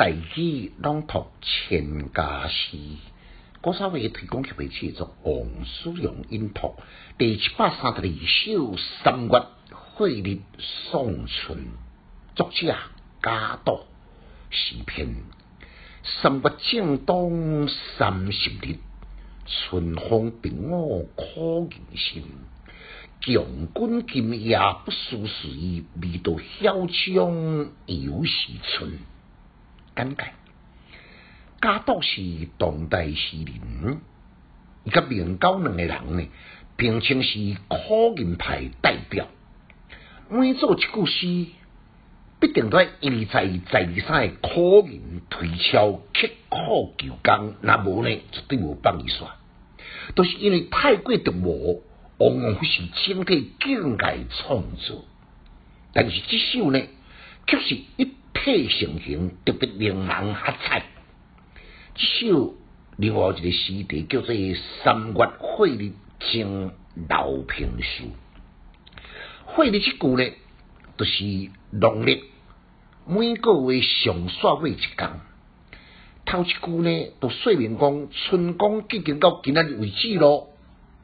大器朗读千家诗，郭少伟提供给位制作王叔阳音读第七百三十二首三月惠日送春，作者贾岛诗篇。三月正当三十日，春风平我可人心。强军今夜不输谁，味道。嚣张犹是春。简介：贾岛是当代诗人，伊甲明高两个人呢，平称是苦吟派代表。每做一句诗，必定在一在在三个苦吟推敲刻苦求工，那无呢，绝对无帮伊煞。都是因为太过的磨。往往是整体境界创作，但是这首呢，却是一体成型，特别令人喝彩。这首另外一个诗题叫做《三月惠日正老平书》。惠日这句呢，就是农历每个月上煞尾一天。头一句呢，都说明讲春光已经到今仔日为止咯。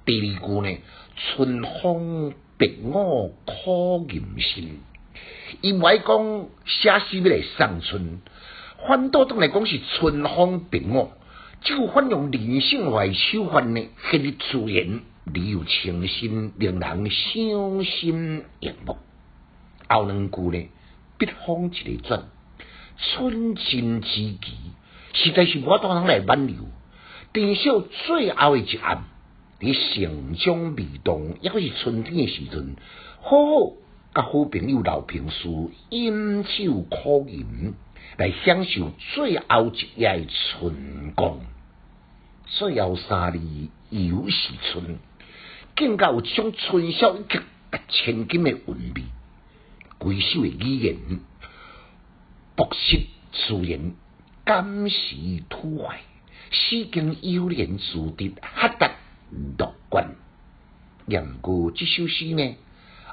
第二句呢？春风别我可人心，因为讲写诗要来送春，反倒当来讲是春风别我，就反用人性来手法呢，迄日自然，理有清新，令人伤心悦目。后两句呢，笔锋一个转，春尽之际，实在是无多人来挽留，珍惜最后的一暗。伫城中未动，抑或是春天诶时阵，好好甲好朋友老平叔饮酒苦饮，来享受最后一夜诶春光。最后三字又是春，更加有一种春宵一刻千金诶韵味。规首诶语言，博识自然，感时突怀，诗经幽连自得，哈达。乐观，杨过这首诗呢，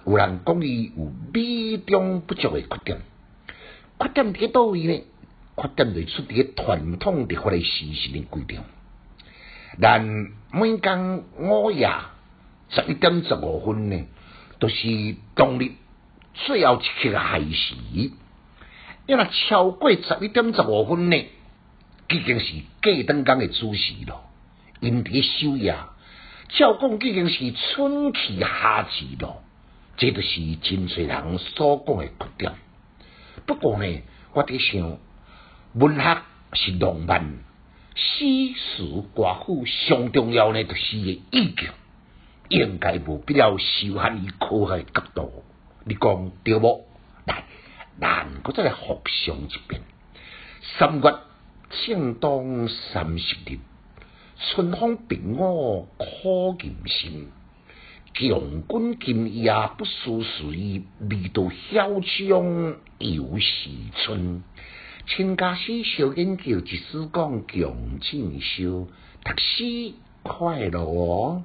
有人讲伊有美中不足诶缺点，缺点伫倒位呢？缺点就出伫传统的法律事实的规定。但每工午夜十一点十五分呢，都是当日最后一刻海时，因为超过十一点十五分呢，已经是过灯工的主时咯，因伫休夜。照讲已经是春去夏至咯，这就是真侪人所讲的缺点。不过呢，我伫想，文学是浪漫，诗词歌赋上重要呢，就是个意境，应该无必要受限于科学角度。你讲对无？来，咱搁再来复诵一遍。三月正当三十日。春风平我可人心，强军今夜不输谁，味道嚣张又是春。亲家师小研究，即使讲强进修，读书快乐哦。